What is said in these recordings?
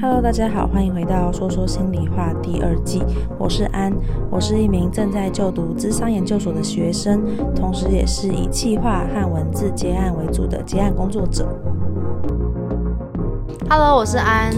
Hello，大家好，欢迎回到说说心里话第二季。我是安，我是一名正在就读咨商研究所的学生，同时也是以企划和文字接案为主的接案工作者。Hello，我是安。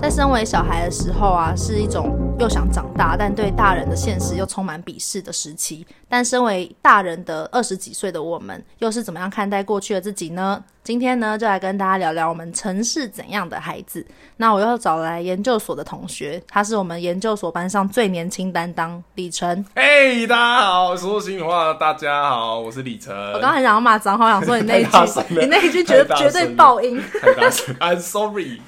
在身为小孩的时候啊，是一种又想长大，但对大人的现实又充满鄙视的时期。但身为大人的二十几岁的我们，又是怎么样看待过去的自己呢？今天呢，就来跟大家聊聊我们曾是怎样的孩子。那我又找来研究所的同学，他是我们研究所班上最年轻担当李晨。嘿，大家好，说说心里话，大家好，我是李晨。我刚刚很想要骂脏话，想说你那一句，你那一句绝绝对爆音。太大声，I'm sorry。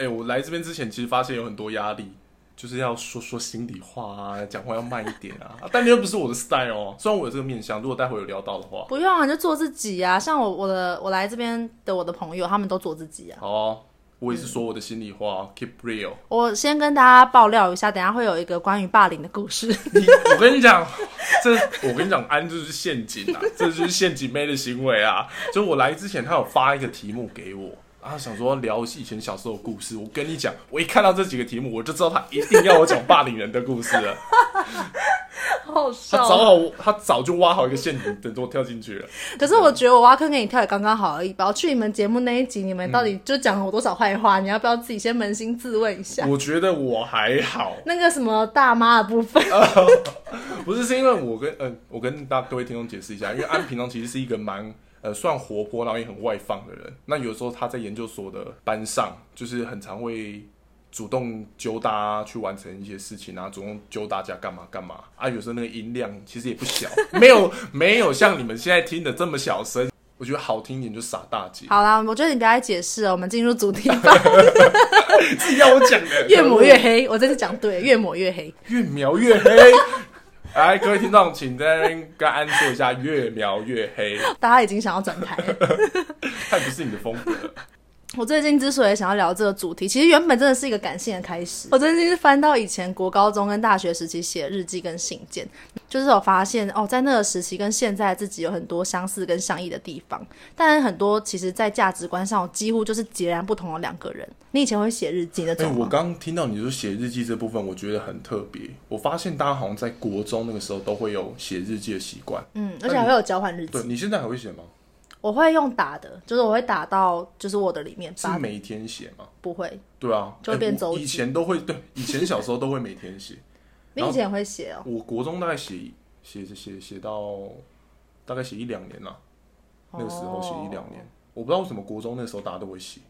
哎、欸，我来这边之前，其实发现有很多压力，就是要说说心里话啊，讲话要慢一点啊。但你又不是我的 style 哦。虽然我有这个面相，如果待会有聊到的话，不用啊，就做自己啊。像我我的我来这边的我的朋友，他们都做自己啊。好啊，我也是说我的心里话、嗯、，keep real。我先跟大家爆料一下，等下会有一个关于霸凌的故事。你，我跟你讲，这我跟你讲，安就是陷阱啊，这就是陷阱妹的行为啊。就我来之前，他有发一个题目给我。啊，想说聊以前小时候的故事。我跟你讲，我一看到这几个题目，我就知道他一定要我讲霸凌人的故事了。好笑，他早好，他早就挖好一个陷阱，等着我跳进去了。可是我觉得我挖坑给你跳也刚刚好而已吧。我去你们节目那一集，你们到底就讲了我多少坏话？嗯。你要不要自己先扪心自问一下？我觉得我还好。那个什么大妈的部分，不是，是因为我跟嗯、呃，我跟大各位听众解释一下，因为安平常其实是一个蛮。呃，算活泼，然后也很外放的人。那有时候他在研究所的班上，就是很常会主动揪大家去完成一些事情啊，主动揪大家干嘛干嘛啊。有时候那个音量其实也不小，没有没有像你们现在听的这么小声。我觉得好听一点就傻大姐。好啦，我觉得你不要再解释了，我们进入主题吧。自己要我讲的，越抹越黑。我这次讲对，越抹越黑，越描越黑。来，各位听众，请在那边跟安说一下，越描越黑。大家已经想要转台了，太不是你的风格。我最近之所以想要聊这个主题，其实原本真的是一个感性的开始。我最近是翻到以前国高中跟大学时期写日记跟信件，就是有发现哦，在那个时期跟现在自己有很多相似跟相异的地方，但很多其实在价值观上几乎就是截然不同的两个人。你以前会写日记的？哎、欸，我刚听到你说写日记这部分，我觉得很特别。我发现大家好像在国中那个时候都会有写日记的习惯，嗯，而且还会有交换日记。对，你现在还会写吗？我会用打的，就是我会打到就是 Word 里面。是每天写吗？不会。对啊，就会变周记。以前都会，对，以前小时候都会每天写。你以前也会写哦？我国中大概写写写写到大概写一两年了，那个时候写一两年。我不知道为什么国中那时候大家都会写。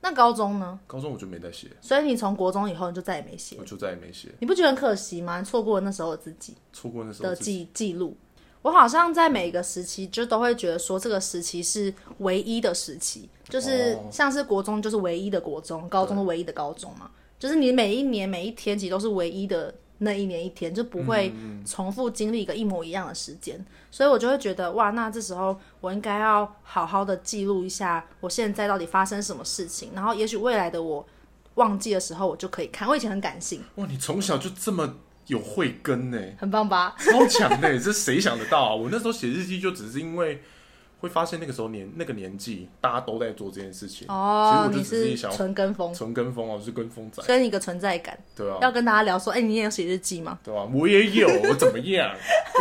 那高中呢？高中我就没再写。所以你从国中以后你就再也没写？我就再也没写。你不觉得很可惜吗？错过了那时候的自己，错过那时候的记记录。我好像在每个时期就都会觉得说，这个时期是唯一的时期，就是像是国中就是唯一的国中，高中是唯一的高中嘛，就是你每一年每一天其实都是唯一的那一年一天，就不会重复经历一个一模一样的时间，所以我就会觉得哇，那这时候我应该要好好的记录一下我现在到底发生什么事情，然后也许未来的我忘记的时候，我就可以看。我以前很感性，哇，你从小就这么。有慧根呢，很棒吧？超强的，这谁想得到啊？我那时候写日记就只是因为会发现那个时候年那个年纪大家都在做这件事情哦。其实我就只是想纯跟风，纯跟风啊，我是跟风仔，跟一个存在感。对啊，要跟大家聊说，哎、欸，你也有写日记吗？对啊，我也有，我怎么样？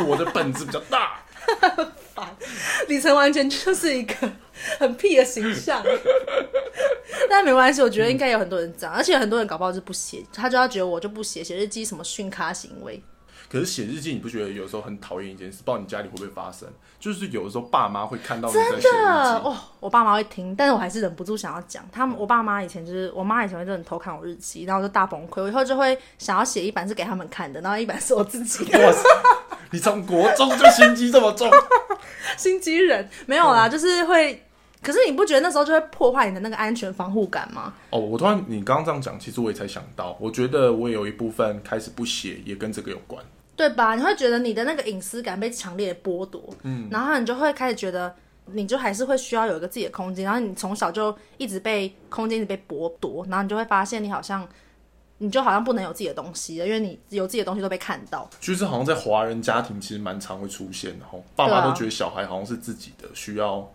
我的本子比较大。李晨完全就是一个 很屁的形象。但没关系，我觉得应该有很多人这样，嗯，而且很多人搞不好就不写，他就要觉得我就不写，写日记什么训咖行为。可是写日记，你不觉得有时候很讨厌一件事？不知道你家里会不会发生？就是有的时候爸妈会看到你在写日记。真的哦，我爸妈会听，但是我还是忍不住想要讲。他们，我爸妈以前就是，我妈以前会真的偷看我日记，然后我就大崩溃。我以后就会想要写一版是给他们看的，然后一版是我自己的。哇塞，你从国中就心机这么重，心机人没有啦，就是会。可是你不觉得那时候就会破坏你的那个安全防护感吗？哦，我突然你刚刚这样讲，其实我也才想到，我觉得我也有一部分开始不写，也跟这个有关，对吧？你会觉得你的那个隐私感被强烈的剥夺，嗯，然后你就会开始觉得，你就还是会需要有一个自己的空间，然后你从小就一直被空间一直被剥夺，然后你就会发现你好像，你就好像不能有自己的东西了，因为你有自己的东西都被看到。就是好像在华人家庭其实蛮常会出现的，然后爸妈都觉得小孩好像是自己的，需要。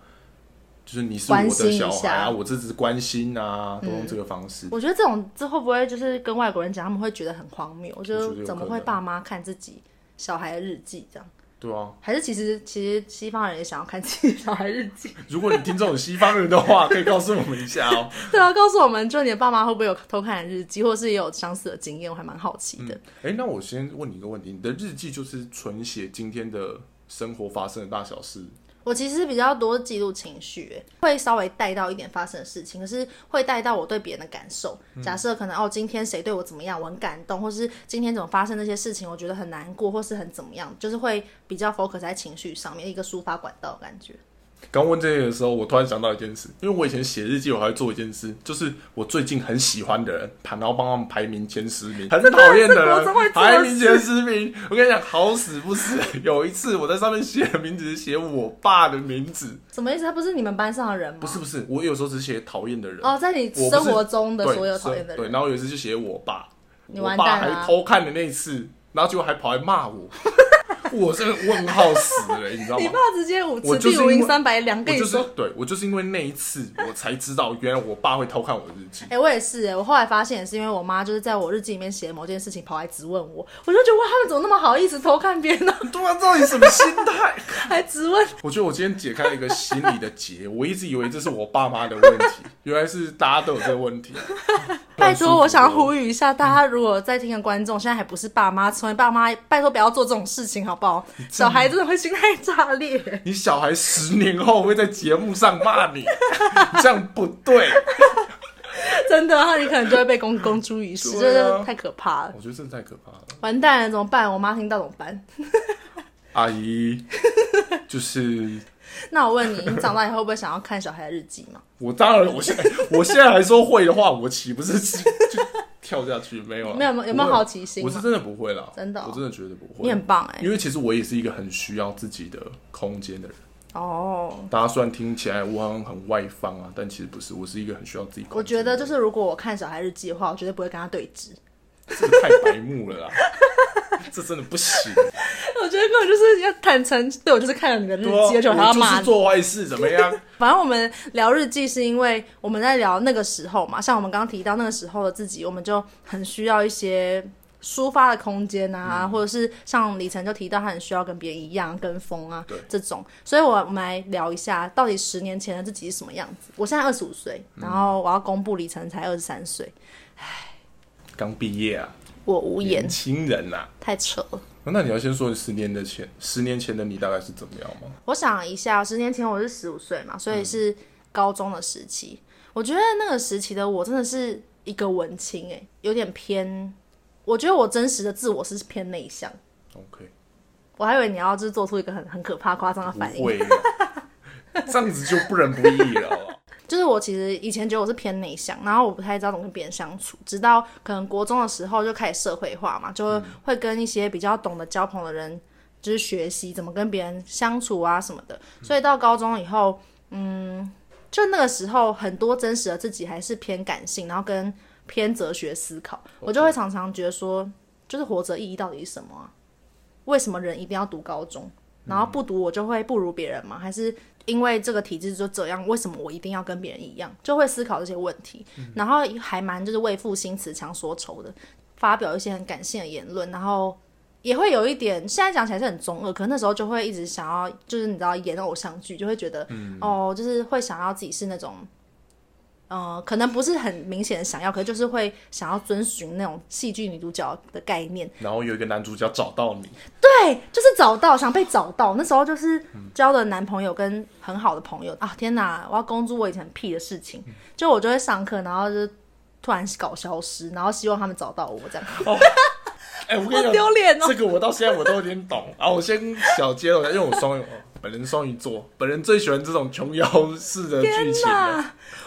就是你是我的小孩我这只是关心啊，都用这个方式。我觉得这种这会不会就是跟外国人讲，他们会觉得很荒谬？我觉得怎么会爸妈看自己小孩的日记这样？对啊，还是其实其实西方人也想要看自己小孩日记？如果你听这种西方人的话，可以告诉我们一下哦。对啊，告诉我们，就你的爸妈会不会有偷看日记，或是也有相似的经验？我还蛮好奇的。哎、嗯欸，那我先问你一个问题：你的日记就是纯写今天的生活发生的大小事？我其实比较多记录情绪，会稍微带到一点发生的事情，可是会带到我对别人的感受。假设可能哦，今天谁对我怎么样，我很感动，或是今天怎么发生那些事情，我觉得很难过，或是很怎么样，就是会比较 focus 在情绪上面，一个抒发管道的感觉。刚问这些的时候，我突然想到一件事，因为我以前写日记，我还会做一件事，就是我最近很喜欢的人，然后帮他们排名前十名，很讨厌的人排名前十名。我跟你讲，好死不死，有一次我在上面写的名字是写我爸的名字，什么意思？他不是你们班上的人吗？不是不是，我有时候只写讨厌的人哦，在你生活中的所有讨厌的人。对，然后有一次就写我爸，你完蛋了，我爸还偷看的那一次，然后结果还跑来骂我。我真的问号死了，你知道吗？你爸直接五次地五零三百两，跟你说，对，我就是因为那一次，我才知道原来我爸会偷看我的日记。哎、欸，我也是哎，我后来发现也是因为我妈就是在我日记里面写某件事情，跑来质问我，我就觉得哇，他们怎么那么好意思偷看别人呢？对啊，到底什么心态？还质问？我觉得我今天解开了一个心理的结，我一直以为这是我爸妈的问题，原来是大家都有这个问题。拜托，我想呼吁一下，大家如果在听的观众现在还不是爸妈，成为爸妈，拜托不要做这种事情，好小孩。真的会心态炸裂。你小孩十年后会在节目上骂你，这样不对。真的，然后你可能就会被公 公诸于世，真的太可怕了。我觉得真的太可怕了。完蛋了，怎么办？我妈听到怎么办？阿姨，就是。那我问你，你长大以后会不会想要看小孩的日记吗？我当然，我现在我现在还说会的话，我岂不是就跳下去？没有，没有，有没有好奇心？我是真的不会啦，真的、哦，我真的觉得不会。你很棒哎，因为其实我也是一个很需要自己的空间的人。哦，大家虽然听起来我好像很外放啊，但其实不是，我是一个很需要自己空间。我觉得就是如果我看小孩日记的话，我绝对不会跟他对峙。这个太白目了啦，这真的不行。我觉得根本就是要坦诚，对我就是看了你的日记，而且、啊、还要骂你做坏事怎么样？反正我们聊日记是因为我们在聊那个时候嘛，像我们刚刚提到那个时候的自己，我们就很需要一些抒发的空间啊，嗯、或者是像李晨就提到他很需要跟别人一样跟风啊，对这种。所以我们来聊一下，到底十年前的自己是什么样子？我现在二十五岁，然后我要公布李晨才二十三岁，唉。刚毕业啊，我无言。年轻人呐、啊，太扯了。那你要先说十年的前，十年前的你大概是怎么样吗？我想一下，十年前我是十五岁嘛，所以是高中的时期。嗯、我觉得那个时期的我真的是一个文青，哎，有点偏。我觉得我真实的自我是偏内向。OK，我还以为你要就是做出一个很很可怕、夸张的反应，会 这样子就不仁不义了。就是我其实以前觉得我是偏内向，然后我不太知道怎么跟别人相处，直到可能国中的时候就开始社会化嘛，就会跟一些比较懂得交朋友的人，就是学习怎么跟别人相处啊什么的。所以到高中以后，嗯，就那个时候很多真实的自己还是偏感性，然后跟偏哲学思考，我就会常常觉得说，就是活着意义到底是什么啊？为什么人一定要读高中？然后不读我就会不如别人吗？还是？因为这个体制就这样，为什么我一定要跟别人一样？就会思考这些问题，嗯、然后还蛮就是为赋新词强说愁的，发表一些很感性的言论，然后也会有一点，现在讲起来是很中二，可是那时候就会一直想要，就是你知道演偶像剧，就会觉得，嗯、哦，就是会想要自己是那种。呃，可能不是很明显的想要，可是就是会想要遵循那种戏剧女主角的概念。然后有一个男主角找到你，对，就是找到，想被找到。那时候就是交的男朋友跟很好的朋友、嗯、啊！天哪，我要公诸我以前屁的事情，嗯、就我就会上课，然后就突然搞消失，然后希望他们找到我这样。哎、我跟你讲，丢脸哦！这个我到现在我都有点懂。啊我先小揭露一下，因为我双鱼。本人双鱼座，本人最喜欢这种琼瑶式的剧情。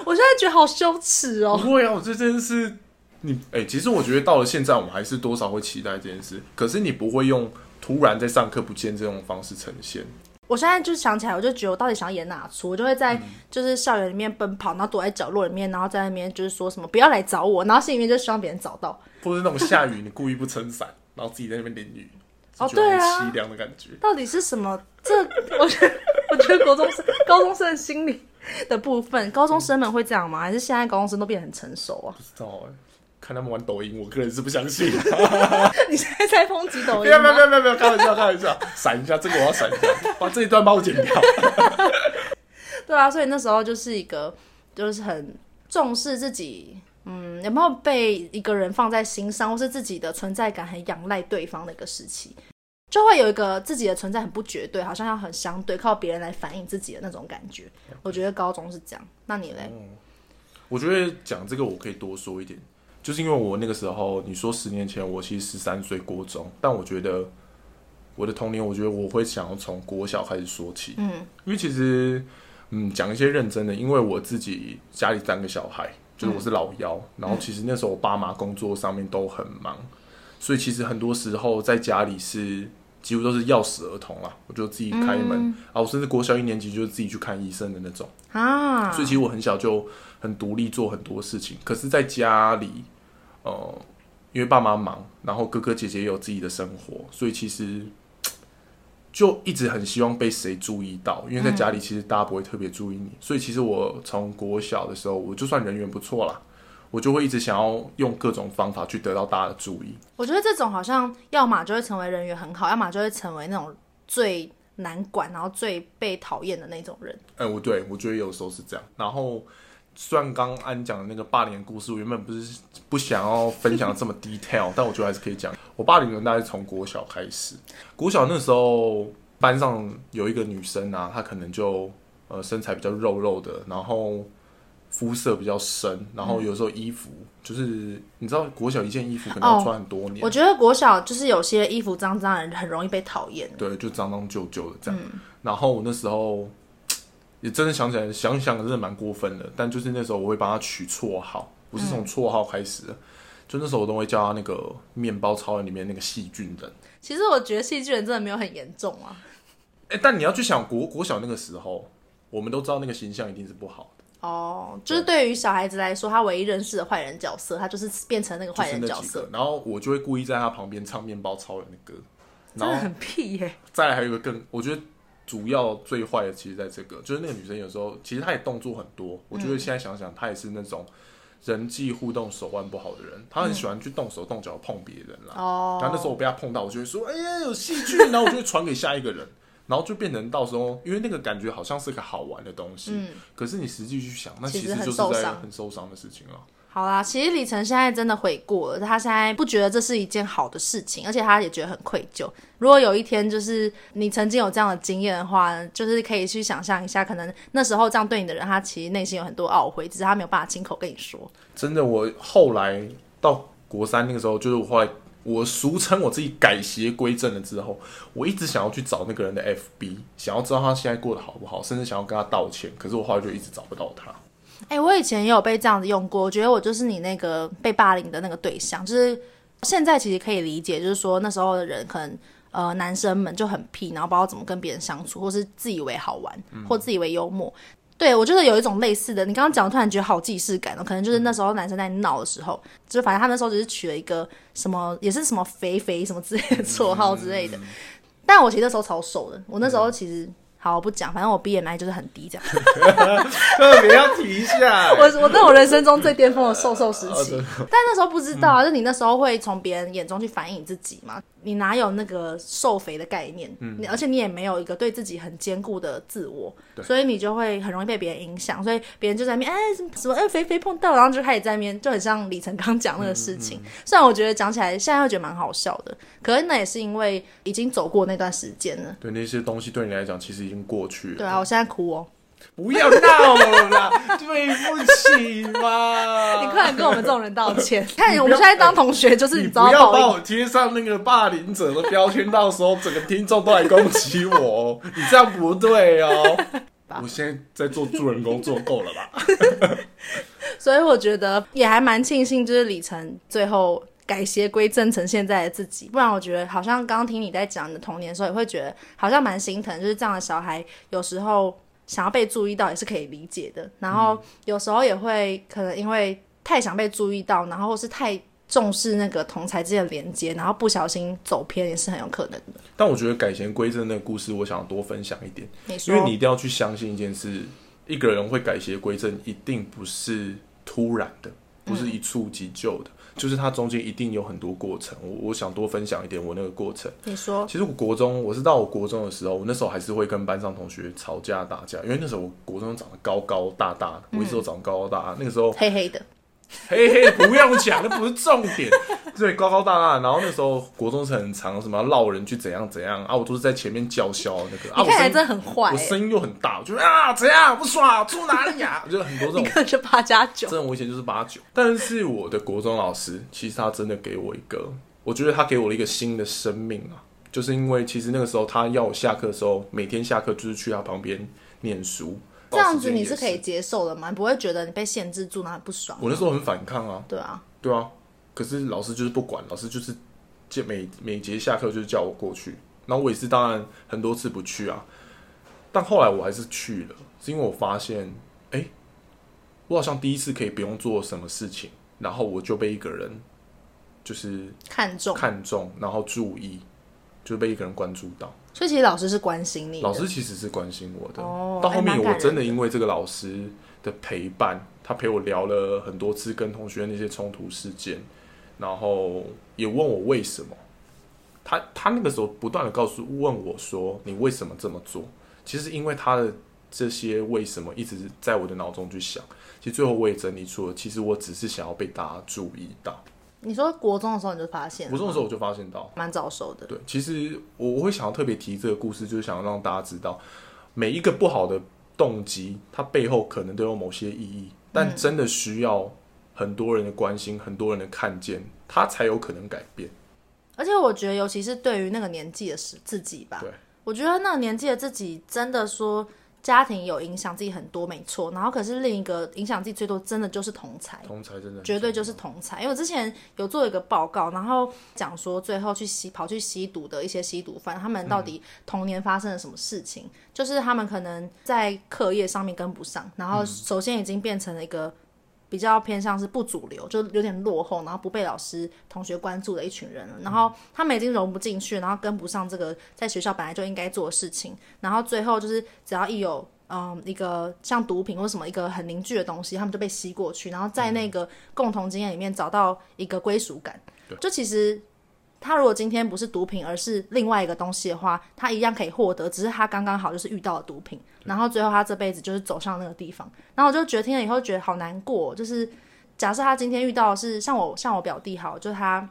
我现在觉得好羞耻哦。不会啊，我这真的是你哎、欸，其实我觉得到了现在，我们还是多少会期待这件事。可是你不会用突然在上课不见这种方式呈现。我现在就想起来，我就觉得我到底想要演哪出？我就会在就是校园里面奔跑，然后躲在角落里面，然后在那边就是说什么不要来找我，然后心里面就希望别人找到。或是那种下雨，你故意不撑伞，然后自己在那边淋雨。哦，对啊，凄凉的感觉。到底是什么？这我觉得，我觉得国中生、高中生的心理的部分，高中生们会这样吗？还是现在高中生都变得很成熟啊？不知道哎、欸，看他们玩抖音，我个人是不相信。你现在在抨击抖音？没有没有没有没有，开玩笑开玩笑，闪一下，这个我要闪一下，把这一段帮我剪掉。对啊，所以那时候就是一个，就是很重视自己，嗯，有没有被一个人放在心上，或是自己的存在感很仰赖对方的一个时期。就会有一个自己的存在很不绝对，好像要很相对，靠别人来反映自己的那种感觉。我觉得高中是这样，那你嘞？嗯，我觉得讲这个我可以多说一点，就是因为我那个时候，你说十年前我其实十三岁国中，但我觉得我的童年，我觉得我会想要从国小开始说起。嗯，因为其实，嗯，讲一些认真的，因为我自己家里三个小孩，就是我是老幺，嗯，然后其实那时候我爸妈工作上面都很忙。所以其实很多时候在家里是几乎都是钥匙儿童啦，我就自己开门、嗯、啊，我甚至国小一年级就自己去看医生的那种啊。所以其实我很小就很独立做很多事情，可是在家里，呃，因为爸妈忙，然后哥哥姐姐也有自己的生活，所以其实就一直很希望被谁注意到，因为在家里其实大家不会特别注意你，所以其实我从国小的时候，我就算人缘不错啦。我就会一直想要用各种方法去得到大家的注意。我觉得这种好像要么就会成为人缘很好，要么就会成为那种最难管，然后最被讨厌的那种人。哎、欸，我对我觉得有时候是这样。然后，虽然刚安讲的那个霸凌的故事，我原本不是不想要分享这么 detail，但我觉得还是可以讲。我霸凌人大概是从国小开始，国小那时候班上有一个女生啊，她可能就呃身材比较肉肉的，然后。肤色比较深，然后有时候衣服、嗯、就是你知道，国小一件衣服可能要穿很多年。哦、我觉得国小就是有些衣服脏脏的人很容易被讨厌。对，就脏脏旧旧的这样。嗯、然后我那时候也真的想起来，想想真的蛮过分的。但就是那时候我会帮他取绰号，不是从绰号开始的，嗯、就那时候我都会叫他那个面包超人里面那个细菌人。其实我觉得细菌人真的没有很严重啊。哎、欸，但你要去想国国小那个时候，我们都知道那个形象一定是不好的。哦，就是对于小孩子来说，他唯一认识的坏人角色，他就是变成那个坏人角色。然后我就会故意在他旁边唱《面包超人》的歌，真的很屁耶。再来还有一个更，我觉得主要最坏的，其实在这个，就是那个女生有时候其实她也动作很多。我觉得现在想想，她也是那种人际互动手腕不好的人，她很喜欢去动手动脚碰别人啦。哦，然后那时候我被她碰到，我就会说：“哎呀，有细菌！”然后我就会传给下一个人。然后就变成到时候，因为那个感觉好像是个好玩的东西，嗯、可是你实际去想，那其实就是在很受伤的事情了。好啦，其实李晨现在真的悔过了，他现在不觉得这是一件好的事情，而且他也觉得很愧疚。如果有一天就是你曾经有这样的经验的话，就是可以去想象一下，可能那时候这样对你的人，他其实内心有很多懊悔，只是他没有办法亲口跟你说。真的，我后来到国三那个时候，就是我后来。我俗称我自己改邪归正了之后，我一直想要去找那个人的 FB，想要知道他现在过得好不好，甚至想要跟他道歉。可是我后来就一直找不到他。哎、欸，我以前也有被这样子用过，我觉得我就是你那个被霸凌的那个对象。就是现在其实可以理解，就是说那时候的人可能呃男生们就很屁，然后不知道怎么跟别人相处，或是自以为好玩，或自以为幽默。嗯对，我觉得有一种类似的，你刚刚讲，突然觉得好既视感哦，可能就是那时候男生在闹的时候，就反正他那时候只是取了一个什么，也是什么肥肥什么之类的 绰号之类的，但我其实那时候超瘦的，我那时候其实。好，我不讲，反正我 BMI 就是很低，这样。特别要提一下，我我在我人生中最巅峰的瘦瘦时期，但那时候不知道啊，嗯、就你那时候会从别人眼中去反映你自己嘛，你哪有那个瘦肥的概念？嗯，而且你也没有一个对自己很坚固的自我，对所以你就会很容易被别人影响，所以别人就在面，哎，什么哎肥肥碰到，然后就开始在面，就很像李晨刚讲那个事情。嗯嗯、虽然我觉得讲起来现在会觉得蛮好笑的，可是那也是因为已经走过那段时间了。对那些东西对你来讲，其实已经。过去了。对啊，我现在哭哦！不要闹了啦，对不起嘛！你快点跟我们这种人道歉。看我们现在当同学，就是你不要把我贴上那个霸凌者的标签，到时候整个听众都来攻击我，你这样不对哦。我现在在做助人工作够了吧？所以我觉得也还蛮庆幸，就是李晨最后。改邪归正成现在的自己，不然我觉得好像刚刚听你在讲你的童年的时候，也会觉得好像蛮心疼。就是这样的小孩，有时候想要被注意到也是可以理解的。然后有时候也会可能因为太想被注意到，然后或是太重视那个同才之间的连接，然后不小心走偏也是很有可能的。但我觉得改邪归正那个故事，我想要多分享一点，因为你一定要去相信一件事。一个人会改邪归正，一定不是突然的，不是一蹴即就的。嗯就是它中间一定有很多过程，我我想多分享一点我那个过程。你说，其实我国中，我是到我国中的时候，我那时候还是会跟班上同学吵架打架，因为那时候我国中长得高高大大的，我一直都长得高高大大，那个时候黑黑的。嘿嘿，不用讲，那不是重点。对，高高大大，然后那时候国中是很长，什么绕人去怎样怎样啊，我都是在前面叫嚣那个。你看起来真的很坏，我声音又很大，我就啊怎样不爽，住哪里呀？我觉得很多这种。你看就八加九，这种危险就是八九。但是我的国中老师，其实他真的给我一个，我觉得他给我了一个新的生命啊，就是因为其实那个时候他要我下课的时候，每天下课就是去他旁边念书。这样子你是可以接受的吗？你不会觉得你被限制住，那很不爽？我那时候很反抗啊。对啊，对啊。可是老师就是不管，老师就是每每节下课就是叫我过去，然后我也是当然很多次不去啊。但后来我还是去了，是因为我发现，哎、欸，我好像第一次可以不用做什么事情，然后我就被一个人就是看中看中，然后注意，就被一个人关注到。所以其实老师是关心你，老师其实是关心我的。哦，到后面我真的因为这个老师的陪伴，他陪我聊了很多次跟同学那些冲突事件，然后也问我为什么。他他那个时候不断的告诉问我说，你为什么这么做？其实因为他的这些为什么一直在我的脑中去想。其实最后我也整理出了，其实我只是想要被大家注意到。你说国中的时候你就发现，国中的时候我就发现到，蛮早熟的。对，其实我我会想要特别提这个故事，就是想要让大家知道，每一个不好的动机，它背后可能都有某些意义，但真的需要很多人的关心，很多人的看见，他才有可能改变。而且我觉得，尤其是对于那个年纪的时自己吧，对，我觉得那个年纪的自己，真的说。家庭有影响自己很多，没错。然后可是另一个影响自己最多，真的就是同才。同才真的绝对就是同才。因为我之前有做一个报告，然后讲说最后去吸跑去吸毒的一些吸毒犯，他们到底童年发生了什么事情？嗯、就是他们可能在课业上面跟不上，然后首先已经变成了一个。比较偏向是不主流，就有点落后，然后不被老师、同学关注的一群人了。然后他们已经融不进去，然后跟不上这个在学校本来就应该做的事情。然后最后就是只要一有嗯一个像毒品或什么一个很凝聚的东西，他们就被吸过去，然后在那个共同经验里面找到一个归属感。就其实。他如果今天不是毒品，而是另外一个东西的话，他一样可以获得，只是他刚刚好就是遇到了毒品，然后最后他这辈子就是走上那个地方。然后我就觉得听了以后觉得好难过，就是假设他今天遇到的是像我像我表弟好，就是他，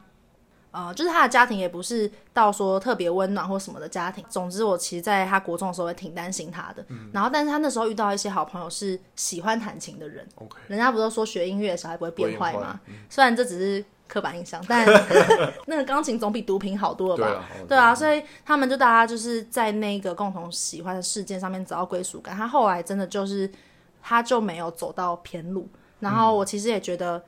呃，就是他的家庭也不是到说特别温暖或什么的家庭。总之，我其实在他国中的时候也挺担心他的。嗯、然后，但是他那时候遇到一些好朋友是喜欢弹琴的人。人家不都说学音乐的小孩不会变坏吗？嗯、虽然这只是。刻板印象，但 那个钢琴总比毒品好多了吧？对啊，对啊，所以他们就大家就是在那个共同喜欢的事件上面找到归属感。他后来真的就是，他就没有走到偏路。然后我其实也觉得，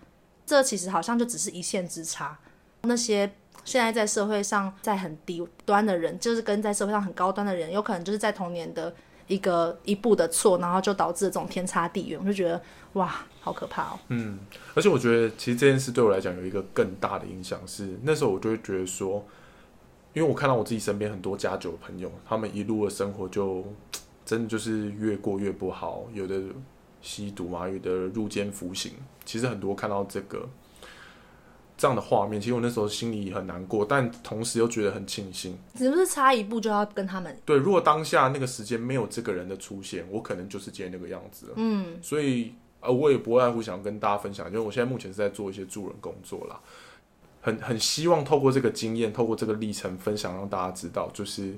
这其实好像就只是一线之差。那些现在在社会上在很低端的人，就是跟在社会上很高端的人，有可能就是在童年的一个一步的错，然后就导致这种天差地远。我就觉得哇。好可怕哦！嗯，而且我觉得，其实这件事对我来讲有一个更大的影响是，那时候我就会觉得说，因为我看到我自己身边很多家酒的朋友，他们一路的生活就真的就是越过越不好，有的吸毒嘛，有的入监服刑。其实很多看到这个这样的画面，其实我那时候心里很难过，但同时又觉得很庆幸。只不是差一步就要跟他们？对，如果当下那个时间没有这个人的出现，我可能就是今天那个样子了。嗯，所以。呃，我也不外乎想跟大家分享，因为我现在目前是在做一些助人工作啦，很很希望透过这个经验，透过这个历程分享，让大家知道，就是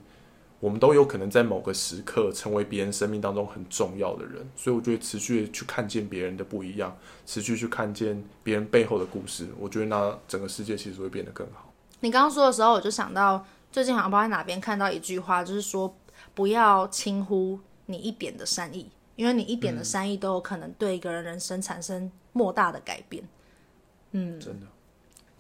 我们都有可能在某个时刻成为别人生命当中很重要的人，所以我觉得持续去看见别人的不一样，持续去看见别人背后的故事，我觉得那整个世界其实会变得更好。你刚刚说的时候，我就想到最近好像不知道在哪边看到一句话，就是说不要轻忽你一点的善意。因为你一点的善意都有可能对一个人人生产生莫大的改变，嗯，真的，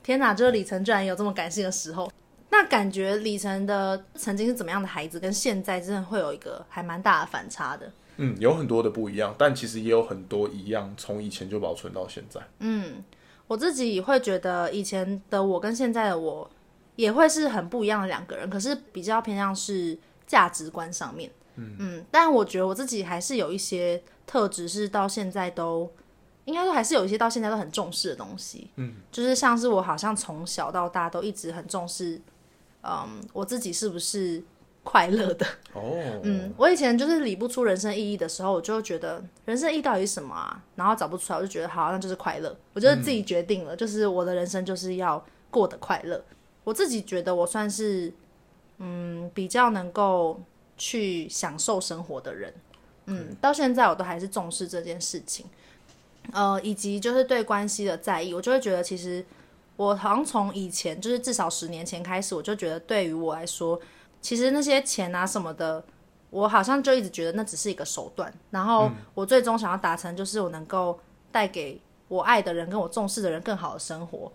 天哪，这个里程居然有这么感性的时候。那感觉李晨的曾经是怎么样的孩子，跟现在真的会有一个还蛮大的反差的。嗯，有很多的不一样，但其实也有很多一样，从以前就保存到现在。嗯，我自己会觉得以前的我跟现在的我也会是很不一样的两个人，可是比较偏向是价值观上面。嗯，嗯，但我觉得我自己还是有一些特质是到现在都，应该说还是有一些到现在都很重视的东西。嗯，就是像是我好像从小到大都一直很重视，嗯，我自己是不是快乐的？哦，嗯，我以前就是理不出人生意义的时候，我就觉得人生意义到底是什么啊？然后找不出来，我就觉得好，那就是快乐。我觉得自己决定了，嗯，就是我的人生就是要过得快乐。我自己觉得我算是，嗯，比较能够去享受生活的人，嗯，到现在我都还是重视这件事情，呃，以及就是对关系的在意，我就会觉得其实我好像从以前就是至少十年前开始，我就觉得对于我来说，其实那些钱啊什么的，我好像就一直觉得那只是一个手段，然后我最终想要达成就是我能够带给我爱的人跟我重视的人更好的生活。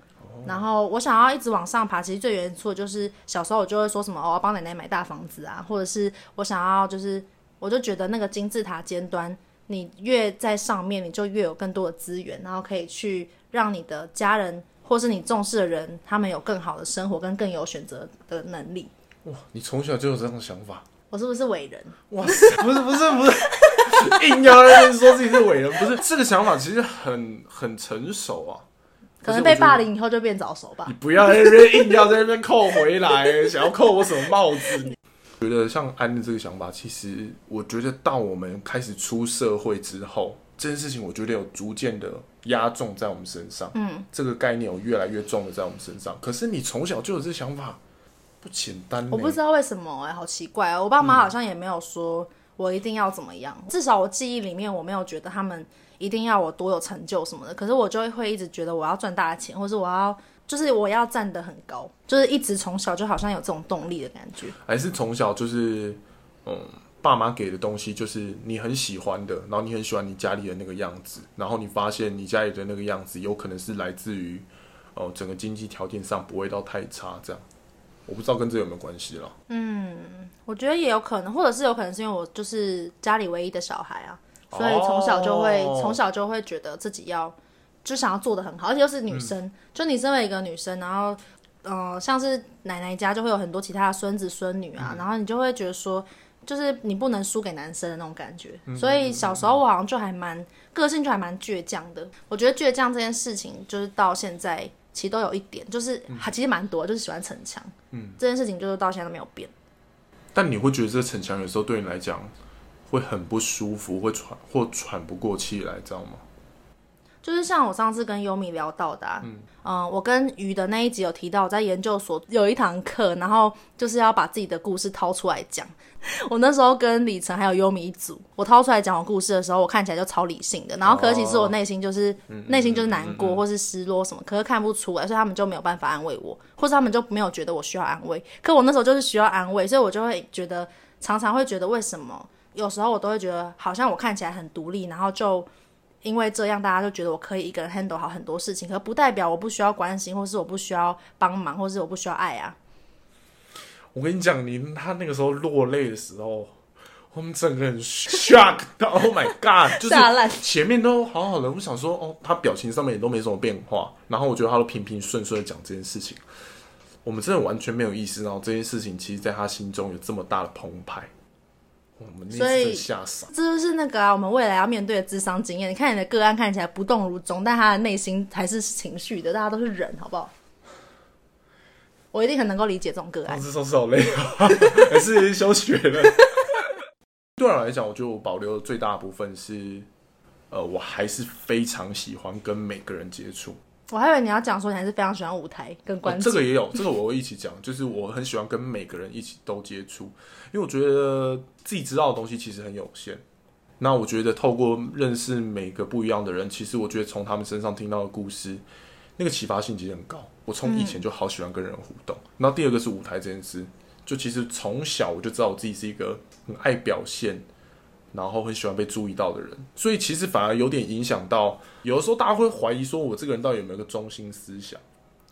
然后我想要一直往上爬，其实最原初的就是小时候我就会说什么，哦，我要帮奶奶买大房子啊，或者是我想要就是，我就觉得那个金字塔尖端，你越在上面，你就越有更多的资源，然后可以去让你的家人或是你重视的人，他们有更好的生活跟更有选择的能力。哇，你从小就有这种想法？我是不是伟人？哇塞，不是不是不是，硬要在那边说自己是伟人，不是这个想法其实很很成熟啊。可能被霸凌以后就变早熟吧。你不要在那边硬要在那边扣回来，想要扣我什么帽子？你觉得像安的这个想法，其实我觉得到我们开始出社会之后，这件事情我觉得有逐渐的压重在我们身上。嗯，这个概念有越来越重的在我们身上。可是你从小就有这想法，不简单。我不知道为什么哎、欸，好奇怪啊！我爸妈好像也没有说我一定要怎么样，嗯、至少我记忆里面我没有觉得他们。一定要我多有成就什么的，可是我就会一直觉得我要赚大钱，或是我要就是我要站得很高，就是一直从小就好像有这种动力的感觉。还是从小就是，嗯，爸妈给的东西就是你很喜欢的，然后你很喜欢你家里的那个样子，然后你发现你家里的那个样子有可能是来自于，哦，整个经济条件上不会到太差这样。我不知道跟这有没有关系了。嗯，我觉得也有可能，或者是有可能是因为我就是家里唯一的小孩啊。所以从小就会从、oh. 小就会觉得自己要就想要做的很好，而且又是女生，嗯、就你身为一个女生，然后呃，像是奶奶家就会有很多其他的孙子孙女啊，嗯、然后你就会觉得说，就是你不能输给男生的那种感觉。嗯、所以小时候我好像就还蛮个性就还蛮倔强的。我觉得倔强这件事情，就是到现在其实都有一点，就是还其实蛮多，就是喜欢逞强。嗯，这件事情就是到现在都没有变。但你会觉得这个逞强有时候对你来讲？会很不舒服，会喘或喘不过气来，知道吗？就是像我上次跟优米聊到的、啊，嗯、呃，我跟鱼的那一集有提到，我在研究所有一堂课，然后就是要把自己的故事掏出来讲。我那时候跟李晨还有优米一组，我掏出来讲我故事的时候，我看起来就超理性的，然后可是其实我内心就是、哦、内心就是难过或是失落什么，可是看不出来，所以他们就没有办法安慰我，或是他们就没有觉得我需要安慰。可我那时候就是需要安慰，所以我就会觉得常常会觉得为什么。有时候我都会觉得，好像我看起来很独立，然后就因为这样，大家就觉得我可以一个人 handle 好很多事情，可不代表我不需要关心，或是我不需要帮忙，或是我不需要爱啊。我跟你讲，你他那个时候落泪的时候，我们整个人 shock 到，Oh my God！就是前面都好好的，我想说，哦，他表情上面也都没什么变化，然后我觉得他都平平顺顺的讲这件事情，我们真的完全没有意识到这件事情，其实在他心中有这么大的澎湃。所以这就是那个啊，我们未来要面对的智商经验。你看你的个案看起来不动如衷，但他的内心还是情绪的。大家都是人，好不好？我一定很能够理解这种个案。这说是好累啊，还是休学了？对我来讲，我觉得我保留的最大的部分是，呃，我还是非常喜欢跟每个人接触。我还以为你要讲说你还是非常喜欢舞台跟观众。哦，这个也有，这个我会一起讲，就是我很喜欢跟每个人一起都接触，因为我觉得自己知道的东西其实很有限。那我觉得透过认识每个不一样的人，其实我觉得从他们身上听到的故事，那个启发性其实很高。我从以前就好喜欢跟人互动。那、嗯、第二个是舞台这件事，就其实从小我就知道我自己是一个很爱表现。然后很喜欢被注意到的人，所以其实反而有点影响到。有的时候大家会怀疑说，我这个人到底有没有个中心思想？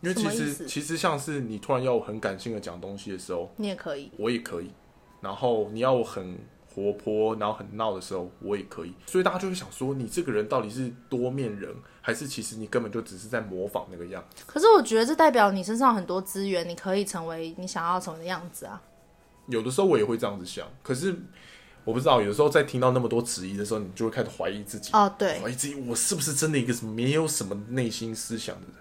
因为其实其实像是你突然要我很感性的讲东西的时候，你也可以，我也可以。然后你要我很活泼，然后很闹的时候，我也可以。所以大家就会想说，你这个人到底是多面人，还是其实你根本就只是在模仿那个样子？可是我觉得这代表你身上很多资源，你可以成为你想要成为的样子啊。有的时候我也会这样子想，可是。我不知道，有时候在听到那么多质疑的时候，你就会开始怀疑自己。哦，对，怀疑自己，我是不是真的一个没有什么内心思想的人？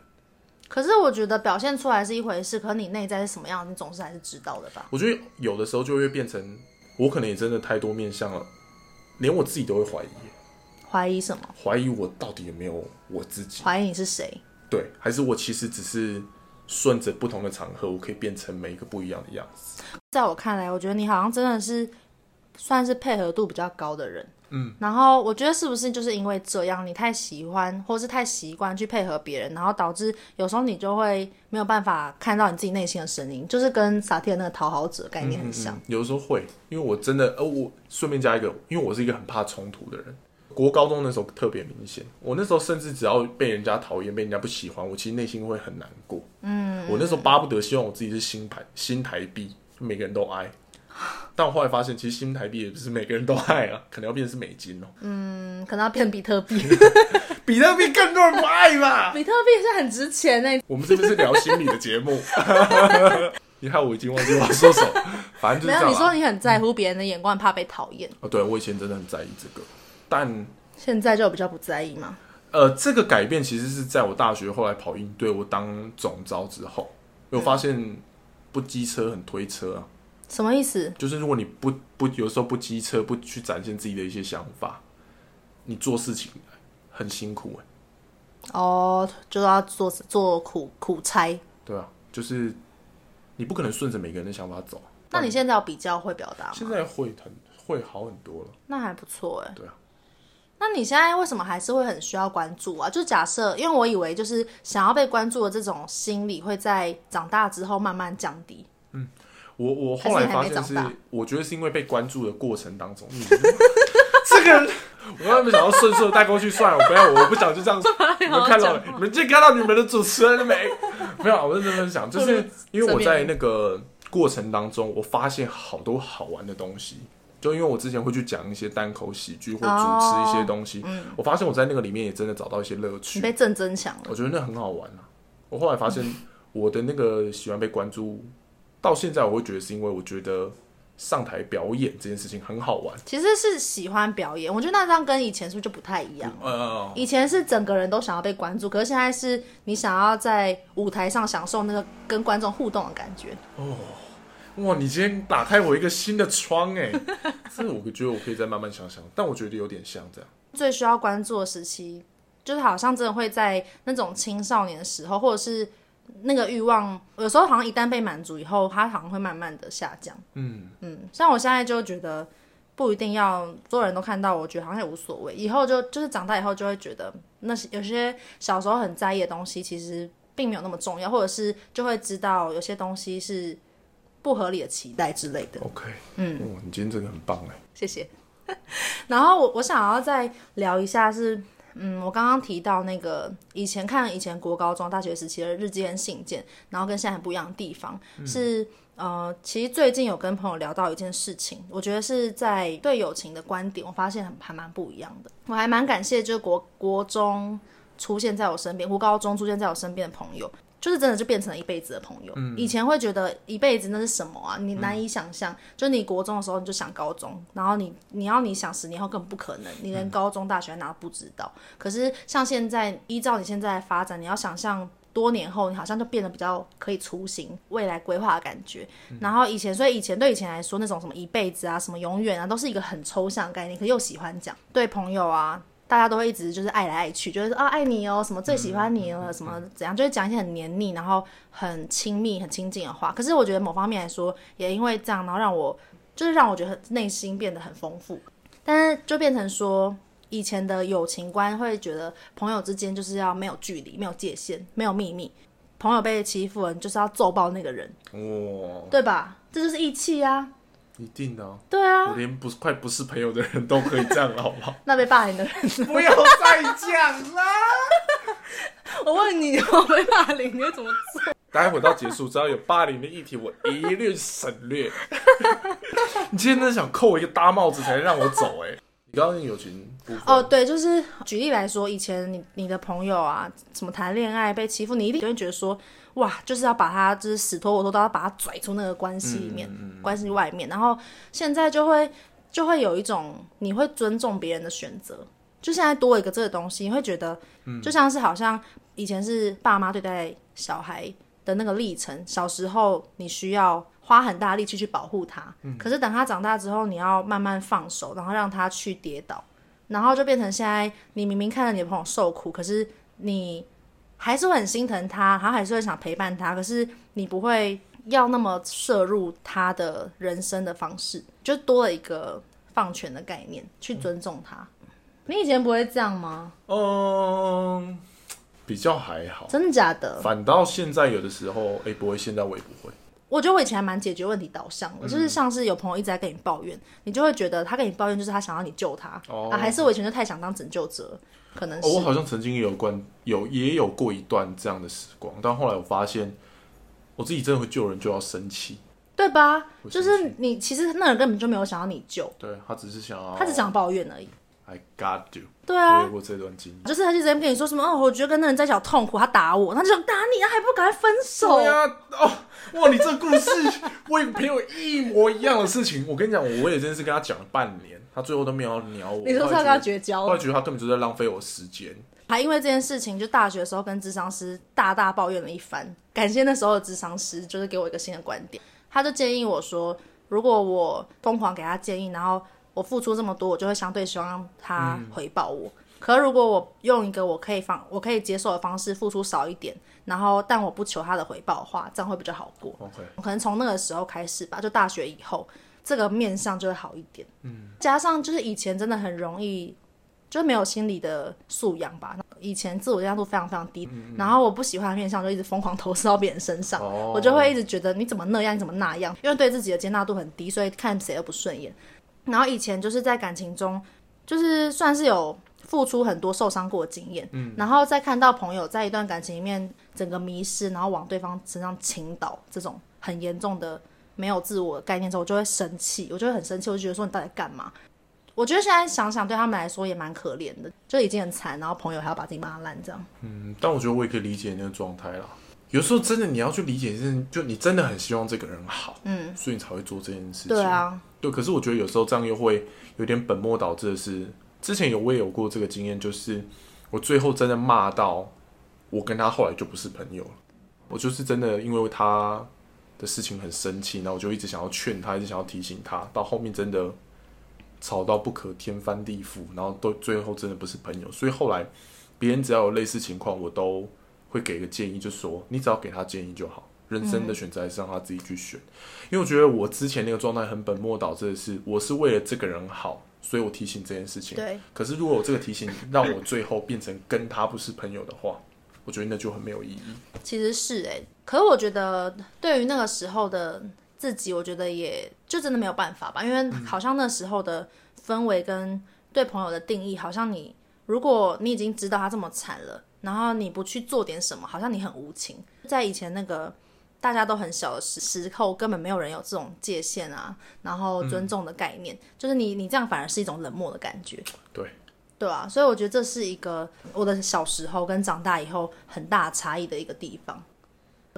可是我觉得表现出来是一回事，可是你内在是什么样，你总是还是知道的吧？我觉得有的时候就会变成，我可能也真的太多面相了，连我自己都会怀疑。怀疑什么？怀疑我到底有没有我自己？怀疑你是谁？对，还是我其实只是顺着不同的场合，我可以变成每一个不一样的样子。在我看来，我觉得你好像真的是算是配合度比较高的人。嗯，然后我觉得是不是就是因为这样，你太喜欢或是太习惯去配合别人，然后导致有时候你就会没有办法看到你自己内心的声音，就是跟萨提尔那个讨好者概念很像。嗯嗯嗯。有的时候会，因为我真的，呃，我顺便加一个，因为我是一个很怕冲突的人。国高中那时候特别明显，我那时候甚至只要被人家讨厌、被人家不喜欢，我其实内心会很难过。嗯，我那时候巴不得希望我自己是新台新台币，每个人都爱。但我后来发现，其实新台币也不是每个人都爱啊，可能要变成是美金哦、喔。嗯，可能要变比特币，比特币更多人不爱吧？比特币是很值钱哎。我们这边是聊心理的节目？你看我已经忘记我要说什么，反正就是。没有，你说你很在乎别人的眼光，怕被讨厌。哦，对，我以前真的很在意这个，但现在就比较不在意嘛？呃，这个改变其实是在我大学后来跑营队，我当总招之后，我发现不机车很推车啊。什么意思？就是如果你不不有时候不机车，不去展现自己的一些想法，你做事情很辛苦哎。哦，就要做做苦苦差。对啊，就是你不可能顺着每个人的想法走。那你现在有比较会表达吗？现在会很会好很多了。那还不错哎。对啊。那你现在为什么还是会很需要关注啊？就假设，因为我以为就是想要被关注的这种心理会在长大之后慢慢降低。嗯。我我后来发现是，我觉得是因为被关注的过程当中，这个人我刚才没想要顺顺带过去算了，我不要，我不想就这样。你们看到，你们今天看到你们的主持人了没？没有，我认真分享，就是因为我在那个过程当中，我发现好多好玩的东西。就因为我之前会去讲一些单口喜剧或主持一些东西，我发现我在那个里面也真的找到一些乐趣。你被正增强了，我觉得那很好玩啊。我后来发现我的那个喜欢被关注。到现在我会觉得是因为我觉得上台表演这件事情很好玩。其实是喜欢表演，我觉得那这样跟以前是不是就不太一样？嗯，以前是整个人都想要被关注，可是现在是你想要在舞台上享受那个跟观众互动的感觉。哦，哇！你今天打开我一个新的窗哎，这我觉得我可以再慢慢想想，但我觉得有点像这样。最需要关注的时期，就是好像真的会在那种青少年的时候，或者是。那个欲望有时候好像一旦被满足以后，它好像会慢慢的下降。嗯嗯，像我现在就觉得不一定要所有人都看到，我觉得好像也无所谓。以后就就是长大以后就会觉得那些有些小时候很在意的东西，其实并没有那么重要，或者是就会知道有些东西是不合理的期待之类的。OK，嗯，哇，你今天真的很棒哎，谢谢。然后我我想要再聊一下是。嗯，我刚刚提到那个以前看以前国高中、大学时期的日记跟信件，然后跟现在很不一样的地方、嗯、是，呃，其实最近有跟朋友聊到一件事情，我觉得是在对友情的观点，我发现很还蛮不一样的。我还蛮感谢，就是国国中出现在我身边，国高中出现在我身边的朋友。就是真的就变成了一辈子的朋友。嗯，以前会觉得一辈子那是什么啊？你难以想象。嗯、就你国中的时候你就想高中，然后你你要你想十年后根本不可能，你连高中大学哪都不知道。嗯、可是像现在依照你现在的发展，你要想象多年后，你好像就变得比较可以雏形未来规划的感觉。嗯、然后以前，所以以前对以前来说，那种什么一辈子啊，什么永远啊，都是一个很抽象的概念。可是又喜欢讲对朋友啊。大家都会一直就是爱来爱去，就是说啊爱你哦，什么最喜欢你了，什么怎样，就会讲一些很黏腻，然后很亲密、很亲近的话。可是我觉得某方面来说，也因为这样，然后让我就是让我觉得内心变得很丰富。但是就变成说，以前的友情观会觉得朋友之间就是要没有距离、没有界限、没有秘密。朋友被欺负了，你就是要揍爆那个人，哇，对吧？这就是义气啊。一定的，对啊，我连不快不是朋友的人都可以这样，好不好？那被霸凌的人不要再讲啦！我问你，我被霸凌，你会怎么做？待会到结束，只要有霸凌的议题，我一律省略。你今天真的想扣我一个大帽子才能让我走？哎，你刚刚友情哦，对，就是举例来说，以前你你的朋友啊，什么谈恋爱被欺负，你一定就会觉得说。哇，就是要把他，就是死拖活拖都要把他拽出那个关系里面，嗯嗯嗯、关系外面。然后现在就会就会有一种你会尊重别人的选择。就现在多一个这个东西，你会觉得，就像是好像以前是爸妈对待小孩的那个历程。小时候你需要花很大力气去保护他，可是等他长大之后，你要慢慢放手，然后让他去跌倒，然后就变成现在你明明看着你的朋友受苦，可是你还是会很心疼他，他还是会想陪伴他，可是你不会要那么摄入他的人生的方式，就多了一个放权的概念，去尊重他。你以前不会这样吗？嗯，比较还好。真的假的？反倒现在有的时候，哎、欸，不会，现在我也不会。我觉得我以前还蛮解决问题导向的，嗯、就是像是有朋友一直在跟你抱怨，你就会觉得他跟你抱怨就是他想要你救他、哦、啊，还是我以前就太想当拯救者，可能是。哦、我好像曾经也有关有也有过一段这样的时光，但后来我发现，我自己真的会救人就要生气，对吧？就是你其实那人根本就没有想要你救，对，他只是想要，他只想抱怨而已。I got you。对啊，我有过这段经历，就是他就直接跟你说什么哦，我觉得跟那人在一起好痛苦，他打我，他就想打你他，还不赶快分手？对啊，哦，哇，你这故事，我有朋友一模一样的事情。我跟你讲，我也真的是跟他讲了半年，他最后都没有要鸟我。你说他跟他绝交了？后来觉得他根本就在浪费我时间。还因为这件事情，就大学的时候跟智商师大大抱怨了一番。感谢那时候的智商师，就是给我一个新的观点，他就建议我说，如果我疯狂给他建议，然后。我付出这么多，我就会相对希望他回报我。嗯、可是如果我用一个我可以方我可以接受的方式付出少一点，然后但我不求他的回报的话，这样会比较好过。Okay. 可能从那个时候开始吧，就大学以后，这个面相就会好一点。嗯，加上就是以前真的很容易，就是没有心理的素养吧。以前自我接纳度非常非常低，嗯、然后我不喜欢的面相就一直疯狂投射到别人身上，哦、我就会一直觉得你怎么那样，你怎么那样，因为对自己的接纳度很低，所以看谁都不顺眼。然后以前就是在感情中，就是算是有付出很多、受伤过的经验。嗯，然后再看到朋友在一段感情里面整个迷失，然后往对方身上倾倒这种很严重的没有自我的概念之后，我就会生气，我就会很生气，我就觉得说你到底干嘛？我觉得现在想想，对他们来说也蛮可怜的，就已经很惨，然后朋友还要把自己骂烂这样。嗯，但我觉得我也可以理解那个状态啦。有时候真的你要去理解，是就你真的很希望这个人好，嗯，所以你才会做这件事情。对啊。对，可是我觉得有时候这样又会有点本末倒置的是，之前有我也有过这个经验，就是我最后真的骂到我跟他后来就不是朋友了。我就是真的因为他的事情很生气，然后我就一直想要劝他，一直想要提醒他，到后面真的吵到不可天翻地覆，然后都最后真的不是朋友。所以后来别人只要有类似情况，我都会给个建议，就说你只要给他建议就好。人生的选择还是让他自己去选，因为我觉得我之前那个状态很本末倒置的是，我是为了这个人好，所以我提醒这件事情。对。可是如果我这个提醒让我最后变成跟他不是朋友的话，我觉得那就很没有意义。其实是哎、欸，可是我觉得对于那个时候的自己，我觉得也就真的没有办法吧，因为好像那时候的氛围跟对朋友的定义，好像你如果你已经知道他这么惨了，然后你不去做点什么，好像你很无情。在以前那个。大家都很小的时时候，根本没有人有这种界限啊，然后尊重的概念，嗯、就是你你这样反而是一种冷漠的感觉，对对啊，所以我觉得这是一个我的小时候跟长大以后很大差异的一个地方。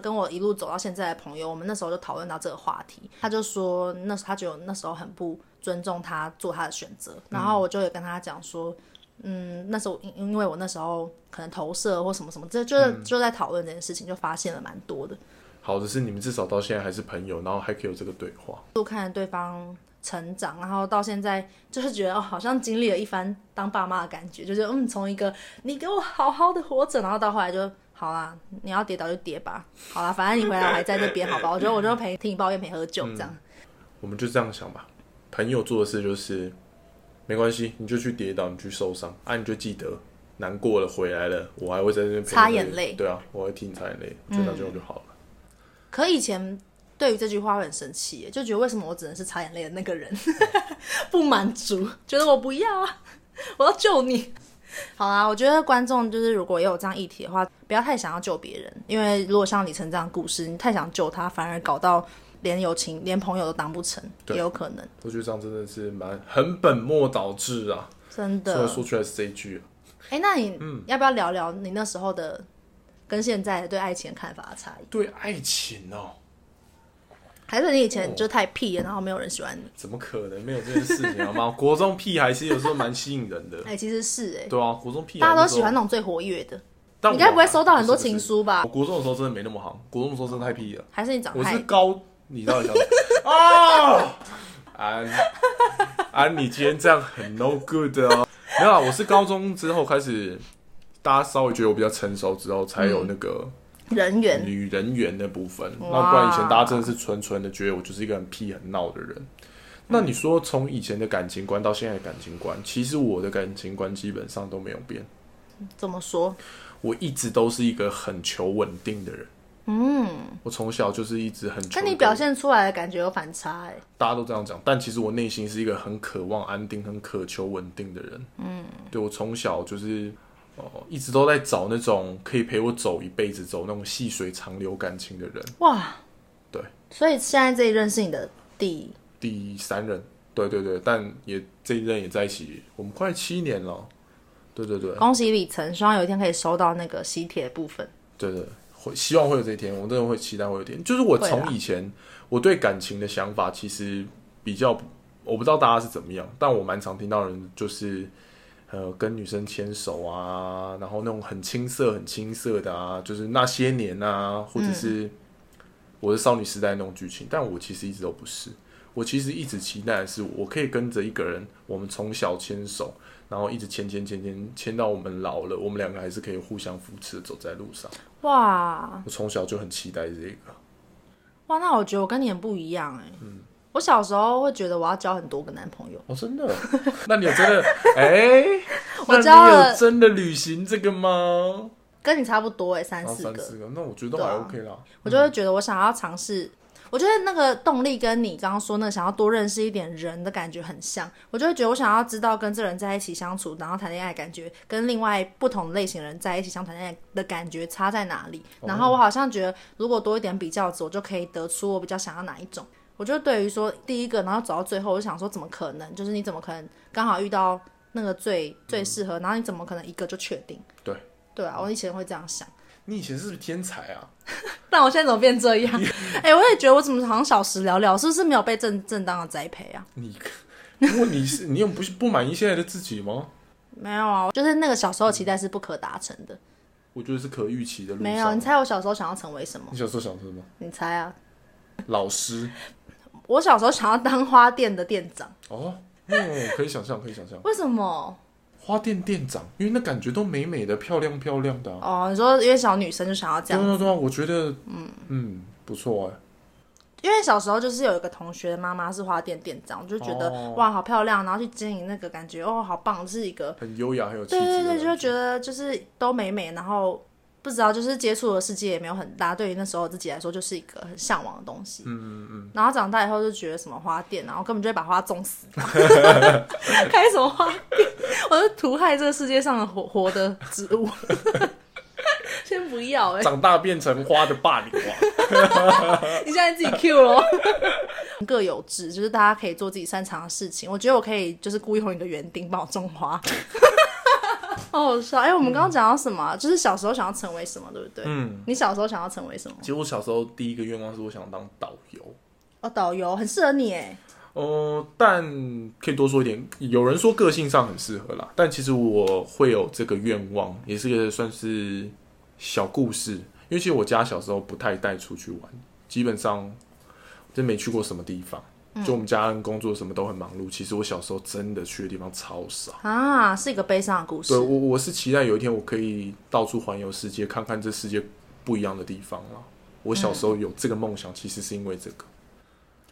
跟我一路走到现在的朋友，我们那时候就讨论到这个话题，他就说那他觉得那时候很不尊重他做他的选择，然后我就也跟他讲说，嗯，那时候因因为我那时候可能投射或什么什么，这就是就在讨论这件事情，就发现了蛮多的。好的是你们至少到现在还是朋友，然后还可以有这个对话，就看对方成长，然后到现在就是觉得哦，好像经历了一番当爸妈的感觉，就是嗯，从一个你给我好好的活着，然后到后来就好啦，你要跌倒就跌吧，好啦，反正你回来我还在这边，好吧？我觉得我就陪听你抱怨，陪喝酒这样、嗯。我们就这样想吧，朋友做的事就是没关系，你就去跌倒，你去受伤，啊，你就记得难过了回来了，我还会在这边擦眼泪，对啊，我会替你擦眼泪，就到这样就好了。嗯可以前对于这句话会很生气，就觉得为什么我只能是擦眼泪的那个人，不满足，觉得我不要啊，我要救你。好啦，我觉得观众就是如果也有这样议题的话，不要太想要救别人，因为如果像李晨这样的故事，你太想救他，反而搞到连友情、连朋友都当不成，也有可能。我觉得这样真的是蛮很本末倒置啊，真的。说说出来是这一句。哎、欸，那你要不要聊聊你那时候的？跟现在对爱情的看法的差异，对爱情哦，还是你以前就太屁了，然后没有人喜欢你？怎么可能没有这件事情好吗？国中屁孩其实有时候蛮吸引人的。哎、欸，其实是哎、欸。对啊，国中屁孩大家都喜欢那种最活跃的。但你该不会收到很多情书吧？我国中的时候真的没那么好，国中的时候真的太屁了。还是你长？我是高，你到底想？啊，安安，你今天这样很 no good 哦。没有啊，我是高中之后开始，大家稍微觉得我比较成熟之后，才有那个人缘女人缘的部分。那不然以前大家真的是纯纯的觉得我就是一个很屁很闹的人。那你说从以前的感情观到现在的感情观，其实我的感情观基本上都没有变。怎么说？我一直都是一个很求稳定的人。嗯，我从小就是一直很求。跟你表现出来的感觉有反差哎。大家都这样讲，但其实我内心是一个很渴望安定、很渴求稳定的人。嗯，对，我从小就是哦，一直都在找那种可以陪我走一辈子、走那种细水长流感情的人。哇，对，所以现在这一任是你的第第三任。对对对，但也这一任也在一起，我们快七年了。对对对，恭喜李晨，希望有一天可以收到那个喜帖的部分。对对，会希望会有这一天，我真的会期待会有一天。就是我从以前我对感情的想法，其实比较，我不知道大家是怎么样，但我蛮常听到人就是，呃，跟女生牵手啊，然后那种很青涩、很青涩的啊，就是那些年啊，或者是我的少女时代那种剧情，嗯。但我其实一直都不是，我其实一直期待的是，我可以跟着一个人，我们从小牵手。然后一直牵牵牵牵牵到我们老了，我们两个还是可以互相扶持走在路上。哇！我从小就很期待这个。哇，那我觉得我跟你很不一样哎。嗯。我小时候会觉得我要交很多个男朋友。哦，真的？那你有真的？哎、欸，我交了，有真的旅行这个吗？跟你差不多哎，三四个。三四个，那我觉得还 OK 啦。啊、我就会觉得我想要尝试。我觉得那个动力跟你刚刚说那想要多认识一点人的感觉很像，我就会觉得我想要知道跟这人在一起相处，然后谈恋爱，感觉跟另外不同类型的人在一起相谈恋爱的感觉差在哪里。然后我好像觉得，如果多一点比较值，我就可以得出我比较想要哪一种。我就对于说第一个，然后走到最后，我就想说怎么可能？就是你怎么可能刚好遇到那个最最适合？然后你怎么可能一个就确定？对对啊，我以前会这样想。你以前是不是天才啊？但我现在怎么变这样？哎、欸，我也觉得我怎么好像小时了了，是不是没有被正正当的栽培啊？你，如果你是你有不不满意现在的自己吗？没有啊，就是那个小时候期待是不可达成的。我觉得是可预期的。没有，你猜我小时候想要成为什么？你小时候想成什么？你猜啊？老师。我小时候想要当花店的店长。哦，嗯，可以想象，可以想象。为什么？花店店长，因为那感觉都美美的、漂亮漂亮的、啊。哦，你说因为小女生就想要这样？对对对，我觉得，嗯嗯，不错哎。因为小时候就是有一个同学妈妈是花店店长，我就觉得、哦、哇，好漂亮，然后去经营那个感觉哦，好棒，是一个很优雅、很有气质。对对对，就会觉得就是都美美，然后。不知道，就是接触的世界也没有很大，对于那时候自己来说，就是一个很向往的东西。嗯嗯嗯。然后长大以后就觉得什么花店，然后根本就会把花种死。开什么花店？我就屠害这个世界上的活活的植物。先不要哎、欸。长大变成花的霸凌王。你现在自己 Q 咯。各有志，就是大家可以做自己擅长的事情。我觉得我可以，就是故意红一个园丁帮我种花。好好笑！哎、欸，我们刚刚讲到什么、啊嗯？就是小时候想要成为什么，对不对？嗯。你小时候想要成为什么？其实我小时候第一个愿望是我想当导游。哦，导游很适合你哎。哦、呃，但可以多说一点。有人说个性上很适合啦，但其实我会有这个愿望，也是个算是小故事。因为其实我家小时候不太带出去玩，基本上真没去过什么地方。就我们家人工作什么都很忙碌，其实我小时候真的去的地方超少啊，是一个悲伤的故事。对，我我是期待有一天我可以到处环游世界，看看这世界不一样的地方了。我小时候有这个梦想，其实是因为这个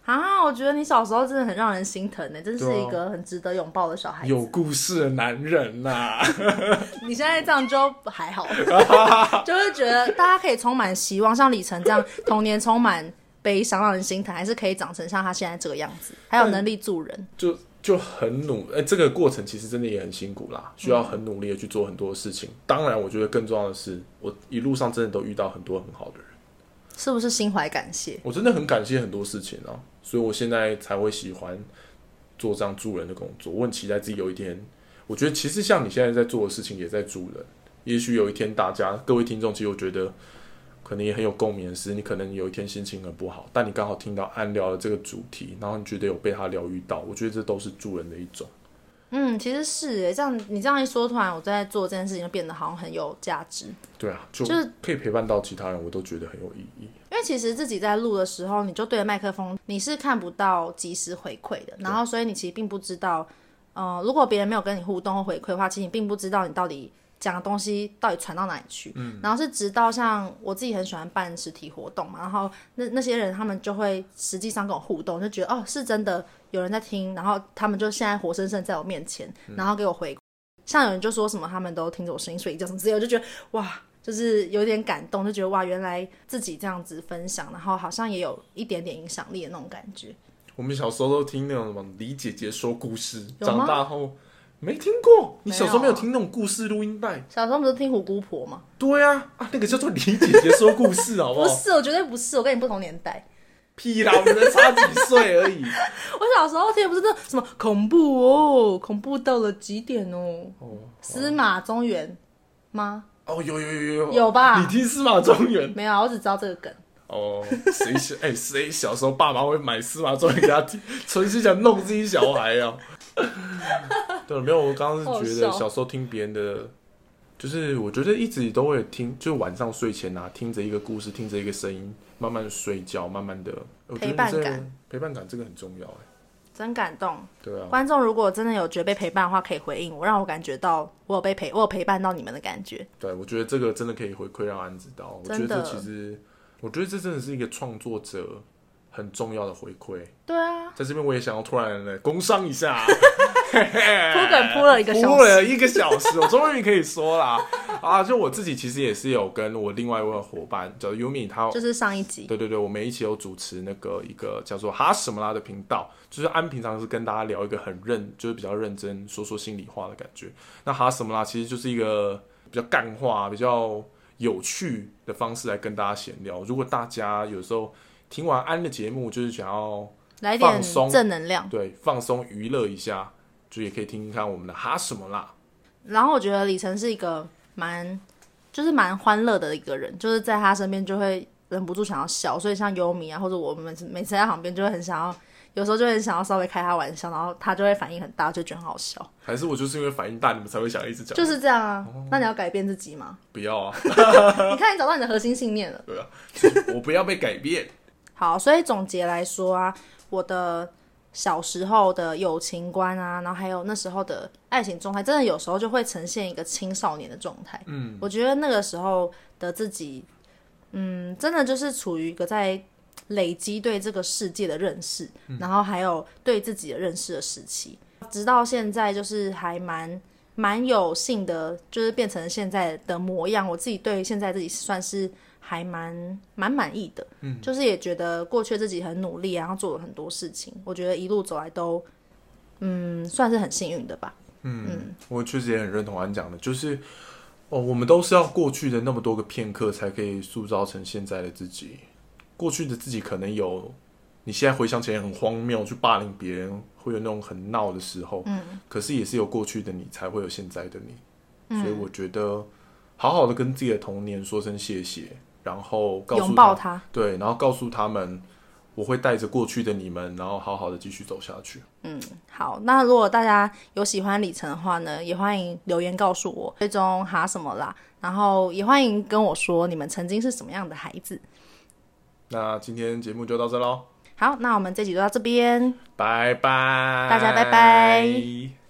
啊。我觉得你小时候真的很让人心疼呢，真是一个很值得拥抱的小孩子，有故事的男人呐、啊。你现在这样就还好，就是觉得大家可以充满希望，像李晨这样童年充满。悲伤让人心疼，还是可以长成像他现在这个样子，还有能力助人，就就很努。哎、欸，这个过程其实真的也很辛苦啦，需要很努力的去做很多事情。嗯、当然，我觉得更重要的是，我一路上真的都遇到很多很好的人，是不是心怀感谢？我真的很感谢很多事情啊，所以我现在才会喜欢做这样助人的工作。我很期待自己有一天，我觉得其实像你现在在做的事情，也在助人。也许有一天，大家各位听众，其实我觉得。可能也很有共鸣的是，你可能有一天心情很不好，但你刚好听到暗聊的这个主题，然后你觉得有被他疗愈到，我觉得这都是助人的一种。嗯，其实是诶，这样你这样一说，突然我在做这件事情就变得好像很有价值。对啊，就是可以陪伴到其他人，我都觉得很有意义。因为其实自己在录的时候，你就对着麦克风，你是看不到及时回馈的，然后所以你其实并不知道，呃，如果别人没有跟你互动或回馈的话，其实你并不知道你到底。讲的东西到底传到哪里去？嗯，然后是直到像我自己很喜欢办实体活动嘛，然后那那些人他们就会实际上跟我互动，就觉得哦是真的有人在听，然后他们就现在活生生在我面前，然后给我回。嗯、像有人就说什么他们都听着我声音睡觉什么之类，我就觉得哇，就是有点感动，就觉得哇，原来自己这样子分享，然后好像也有一点点影响力的那种感觉。我们小时候都听那种什么李姐姐说故事，长大后。没听过，你小时候没有听那种故事录音带？小时候不是听虎姑婆吗？对啊，啊，那个叫做李姐姐说故事，好不好？不是，我绝对不是，我跟你不同年代。屁啦，我们才差几岁而已。我小时候听的不是那什么恐怖哦，恐怖到了极点哦。哦，司马中原吗？哦，有有有有有，有吧？你听司马中原？没有啊，我只知道这个梗。哦，谁小 哎，谁小时候爸妈会买司马中原给他听，纯是想弄自己小孩啊？对，没有。我刚刚是觉得小时候听别人的，就是我觉得一直都会听，就晚上睡前啊，听着一个故事，听着一个声音，慢慢睡觉，慢慢的陪伴感，陪伴感这个很重要哎，真感动。对啊，观众如果真的有觉得被陪伴的话，可以回应我，让我感觉到我有被陪，我有陪伴到你们的感觉。对，我觉得这个真的可以回馈让安知道。我觉得这其实，我觉得这真的是一个创作者。很重要的回馈，对啊，在这边我也想要突然来工商一下，铺梗铺了一个小时，铺了一个小时，我终于可以说啦啊！就我自己其实也是有跟我另外一位伙伴叫 Yumi，他就是上一集，对对对，我们一起有主持那个一个叫做哈什么啦的频道，就是安平常是跟大家聊一个很认，就是比较认真说说心里话的感觉。那哈什么啦其实就是一个比较干话、比较有趣的方式来跟大家闲聊。如果大家有时候。听完安的节目，就是想要来点正能量，对，放松娱乐一下，就也可以听听看我们的哈什么啦。然后我觉得李晨是一个蛮，就是蛮欢乐的一个人，就是在他身边就会忍不住想要笑，所以像优米啊，或者我们每次在旁边就会很想要，有时候就会很想要稍微开他玩笑，然后他就会反应很大，就觉得很好笑。还是我就是因为反应大，你们才会想一直讲？就是这样啊。哦、那你要改变自己吗？不要啊。你看，你找到你的核心信念了。对啊，我不要被改变。好，所以总结来说啊，我的小时候的友情观啊，然后还有那时候的爱情状态，真的有时候就会呈现一个青少年的状态。嗯，我觉得那个时候的自己，嗯，真的就是处于一个在累积对这个世界的认识，嗯、然后还有对自己的认识的时期，直到现在就是还蛮蛮有幸的，就是变成现在的模样。我自己对现在自己算是。还蛮蛮满意的，嗯，就是也觉得过去自己很努力，然后做了很多事情，我觉得一路走来都，嗯，算是很幸运的吧。嗯，嗯，我确实也很认同安讲的，就是哦，我们都是要过去的那么多个片刻，才可以塑造成现在的自己。过去的自己可能有，你现在回想起来很荒谬，去霸凌别人，会有那种很闹的时候，嗯，可是也是有过去的你，才会有现在的你。嗯，所以我觉得，好好的跟自己的童年说声谢谢。然后告诉他，对，然后告诉他们，我会带着过去的你们，然后好好的继续走下去。嗯，好，那如果大家有喜欢李晨的话呢，也欢迎留言告诉我，最终哈什么啦，然后也欢迎跟我说你们曾经是什么样的孩子。那今天节目就到这喽。好，那我们这集就到这边，拜拜，大家拜拜。